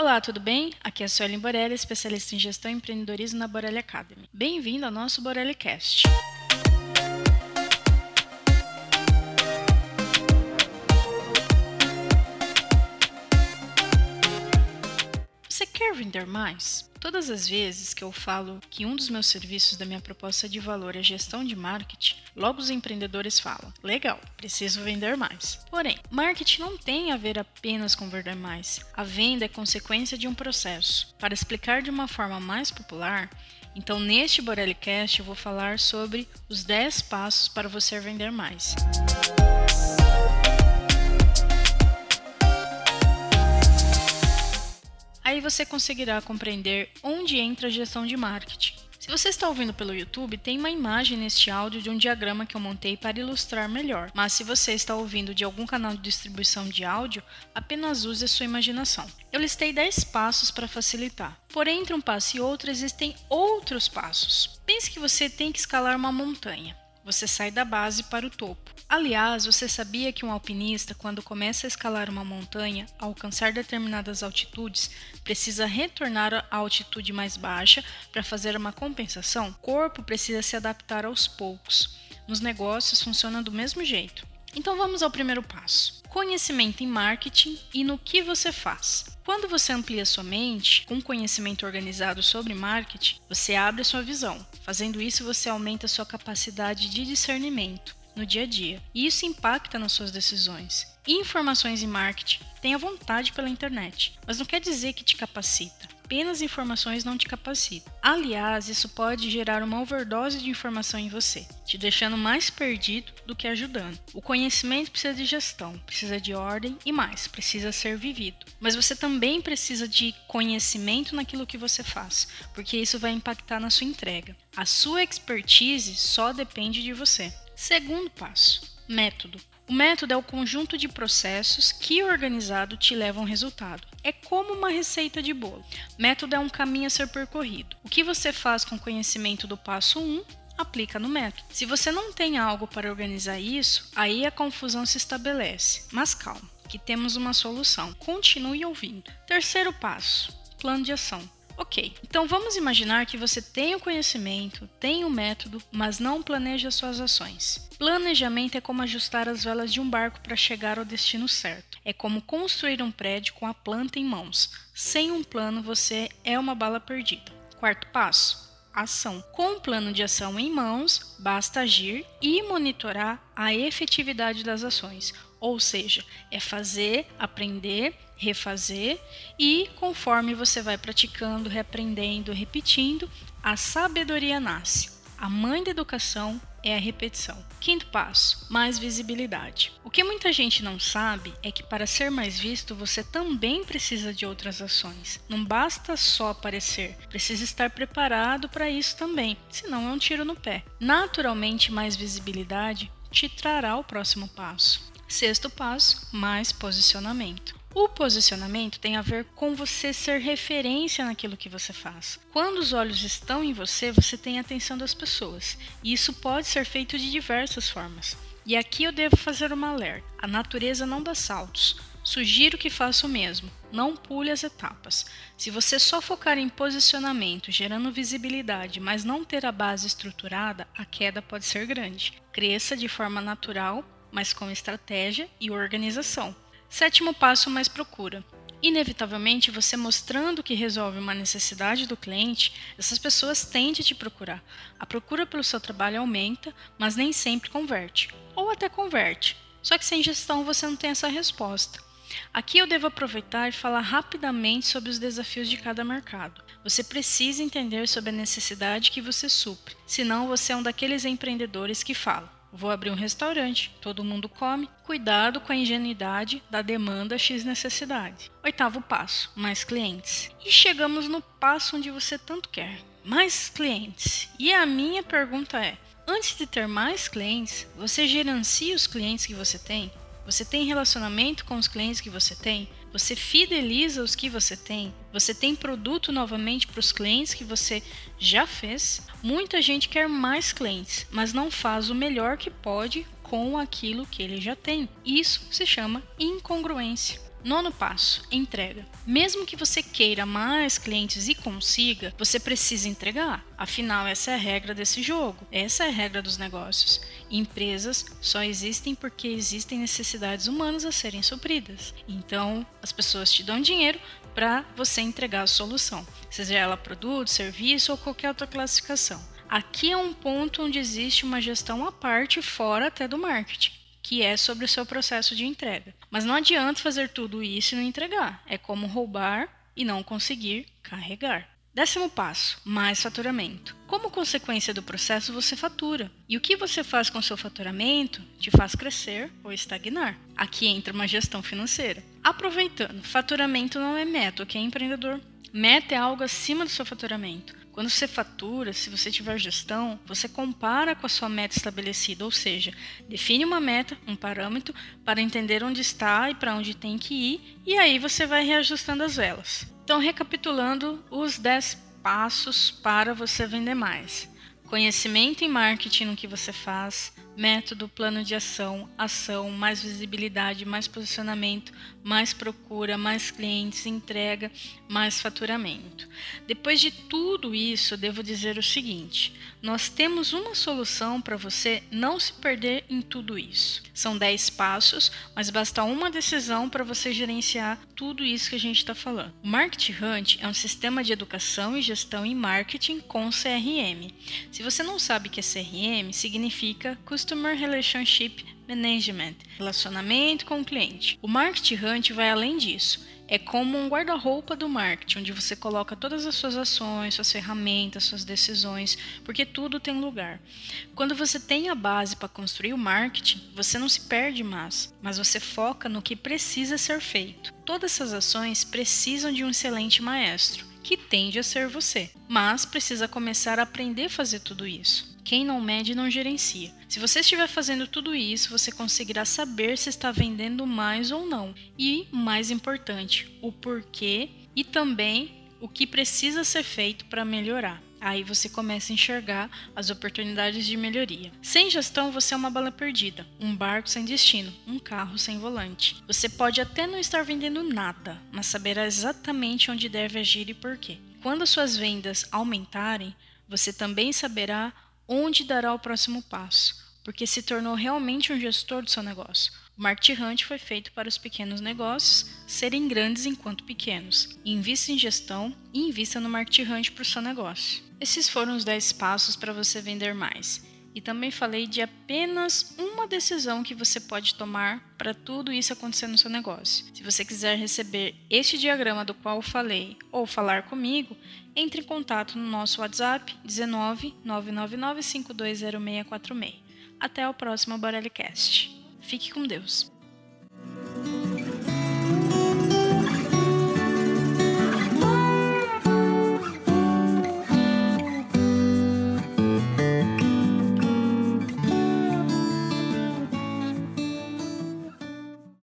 Olá, tudo bem? Aqui é a Suelen Borelli, especialista em gestão e empreendedorismo na Borelli Academy. Bem-vindo ao nosso Borelli Cast. Quer vender mais? Todas as vezes que eu falo que um dos meus serviços da minha proposta de valor é gestão de marketing, logo os empreendedores falam: legal, preciso vender mais. Porém, marketing não tem a ver apenas com vender mais. A venda é consequência de um processo. Para explicar de uma forma mais popular, então neste Borellicast eu vou falar sobre os 10 passos para você vender mais. Aí você conseguirá compreender onde entra a gestão de marketing. Se você está ouvindo pelo YouTube, tem uma imagem neste áudio de um diagrama que eu montei para ilustrar melhor. Mas se você está ouvindo de algum canal de distribuição de áudio, apenas use a sua imaginação. Eu listei 10 passos para facilitar. Porém, entre um passo e outro existem outros passos. Pense que você tem que escalar uma montanha. Você sai da base para o topo. Aliás, você sabia que um alpinista, quando começa a escalar uma montanha, alcançar determinadas altitudes, precisa retornar à altitude mais baixa para fazer uma compensação? O corpo precisa se adaptar aos poucos. Nos negócios funciona do mesmo jeito. Então vamos ao primeiro passo: conhecimento em marketing e no que você faz. Quando você amplia sua mente com conhecimento organizado sobre marketing, você abre sua visão. Fazendo isso, você aumenta sua capacidade de discernimento no dia a dia. E isso impacta nas suas decisões. Informações em marketing, tenha vontade pela internet, mas não quer dizer que te capacita. Apenas informações não te capacitam. Aliás, isso pode gerar uma overdose de informação em você, te deixando mais perdido do que ajudando. O conhecimento precisa de gestão, precisa de ordem e mais, precisa ser vivido. Mas você também precisa de conhecimento naquilo que você faz, porque isso vai impactar na sua entrega. A sua expertise só depende de você. Segundo passo: método. O método é o conjunto de processos que, organizado, te levam um resultado. É como uma receita de bolo. Método é um caminho a ser percorrido. O que você faz com conhecimento do passo 1 aplica no método. Se você não tem algo para organizar isso, aí a confusão se estabelece. Mas calma, que temos uma solução. Continue ouvindo. Terceiro passo: plano de ação. Ok, então vamos imaginar que você tem o conhecimento, tem o método, mas não planeja suas ações. Planejamento é como ajustar as velas de um barco para chegar ao destino certo. É como construir um prédio com a planta em mãos. Sem um plano, você é uma bala perdida. Quarto passo: ação. Com o plano de ação em mãos, basta agir e monitorar a efetividade das ações. Ou seja, é fazer, aprender, refazer e conforme você vai praticando, reaprendendo, repetindo, a sabedoria nasce. A mãe da educação é a repetição. Quinto passo: mais visibilidade. O que muita gente não sabe é que para ser mais visto você também precisa de outras ações. Não basta só aparecer, precisa estar preparado para isso também, senão é um tiro no pé. Naturalmente, mais visibilidade te trará o próximo passo. Sexto passo: mais posicionamento. O posicionamento tem a ver com você ser referência naquilo que você faz. Quando os olhos estão em você, você tem a atenção das pessoas. E isso pode ser feito de diversas formas. E aqui eu devo fazer uma alerta: a natureza não dá saltos. Sugiro que faça o mesmo. Não pule as etapas. Se você só focar em posicionamento, gerando visibilidade, mas não ter a base estruturada, a queda pode ser grande. Cresça de forma natural mas com estratégia e organização. Sétimo passo, mais procura. Inevitavelmente, você mostrando que resolve uma necessidade do cliente, essas pessoas tendem a te procurar. A procura pelo seu trabalho aumenta, mas nem sempre converte. Ou até converte. Só que sem gestão você não tem essa resposta. Aqui eu devo aproveitar e falar rapidamente sobre os desafios de cada mercado. Você precisa entender sobre a necessidade que você supre, senão você é um daqueles empreendedores que fala: Vou abrir um restaurante, todo mundo come. Cuidado com a ingenuidade da demanda X necessidade. Oitavo passo: mais clientes. E chegamos no passo onde você tanto quer: mais clientes. E a minha pergunta é: antes de ter mais clientes, você gerencia os clientes que você tem? Você tem relacionamento com os clientes que você tem? Você fideliza os que você tem? Você tem produto novamente para os clientes que você já fez? Muita gente quer mais clientes, mas não faz o melhor que pode com aquilo que ele já tem. Isso se chama incongruência. Nono passo: entrega. Mesmo que você queira mais clientes e consiga, você precisa entregar. Afinal, essa é a regra desse jogo. Essa é a regra dos negócios. Empresas só existem porque existem necessidades humanas a serem supridas. Então, as pessoas te dão dinheiro para você entregar a solução, seja ela produto, serviço ou qualquer outra classificação. Aqui é um ponto onde existe uma gestão à parte, fora até do marketing que é sobre o seu processo de entrega. Mas não adianta fazer tudo isso e não entregar. É como roubar e não conseguir carregar. Décimo passo: mais faturamento. Como consequência do processo, você fatura. E o que você faz com seu faturamento te faz crescer ou estagnar. Aqui entra uma gestão financeira. Aproveitando, faturamento não é meta, ok, empreendedor? Meta é algo acima do seu faturamento. Quando você fatura, se você tiver gestão, você compara com a sua meta estabelecida, ou seja, define uma meta, um parâmetro, para entender onde está e para onde tem que ir, e aí você vai reajustando as velas. Então, recapitulando os 10 passos para você vender mais: conhecimento em marketing no que você faz, método, plano de ação, ação, mais visibilidade, mais posicionamento, mais procura, mais clientes, entrega, mais faturamento. Depois de tudo isso, devo dizer o seguinte: nós temos uma solução para você não se perder em tudo isso. São 10 passos, mas basta uma decisão para você gerenciar tudo isso que a gente está falando. O Market Hunt é um sistema de educação e gestão em marketing com CRM. Se você não sabe o que é CRM, significa Customer Relationship Management, relacionamento com o cliente. O Market Hunt vai além disso. É como um guarda-roupa do marketing, onde você coloca todas as suas ações, suas ferramentas, suas decisões, porque tudo tem lugar. Quando você tem a base para construir o marketing, você não se perde mais, mas você foca no que precisa ser feito. Todas essas ações precisam de um excelente maestro, que tende a ser você, mas precisa começar a aprender a fazer tudo isso. Quem não mede não gerencia. Se você estiver fazendo tudo isso, você conseguirá saber se está vendendo mais ou não. E, mais importante, o porquê e também o que precisa ser feito para melhorar. Aí você começa a enxergar as oportunidades de melhoria. Sem gestão, você é uma bala perdida, um barco sem destino, um carro sem volante. Você pode até não estar vendendo nada, mas saberá exatamente onde deve agir e por quê. Quando suas vendas aumentarem, você também saberá onde dará o próximo passo, porque se tornou realmente um gestor do seu negócio. O Market Hunt foi feito para os pequenos negócios serem grandes enquanto pequenos. Invista em gestão e invista no Market Hunt para o seu negócio. Esses foram os 10 passos para você vender mais. E também falei de apenas uma decisão que você pode tomar para tudo isso acontecer no seu negócio. Se você quiser receber este diagrama do qual falei ou falar comigo, entre em contato no nosso WhatsApp 19 999 520646. Até o próximo Borelicast. Fique com Deus.